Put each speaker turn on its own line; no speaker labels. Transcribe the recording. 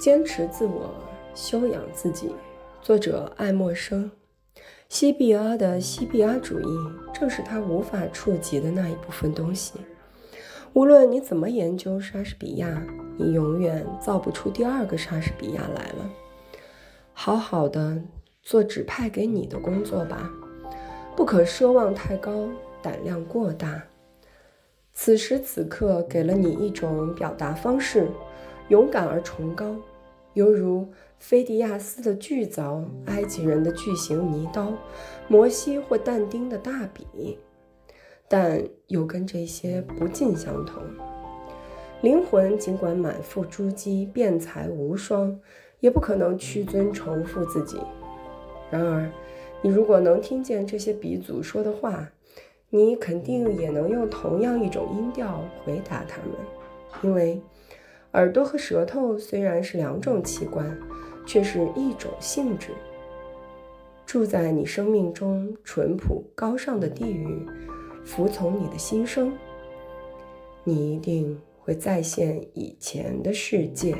坚持自我，修养自己。作者爱默生。西比阿的西比阿主义，正是他无法触及的那一部分东西。无论你怎么研究莎士比亚，你永远造不出第二个莎士比亚来了。好好的做指派给你的工作吧，不可奢望太高，胆量过大。此时此刻，给了你一种表达方式，勇敢而崇高。犹如菲迪亚斯的巨凿，埃及人的巨型泥刀，摩西或但丁的大笔，但又跟这些不尽相同。灵魂尽管满腹珠玑，辩才无双，也不可能屈尊重复自己。然而，你如果能听见这些鼻祖说的话，你肯定也能用同样一种音调回答他们，因为。耳朵和舌头虽然是两种器官，却是一种性质。住在你生命中淳朴高尚的地域，服从你的心声，你一定会再现以前的世界。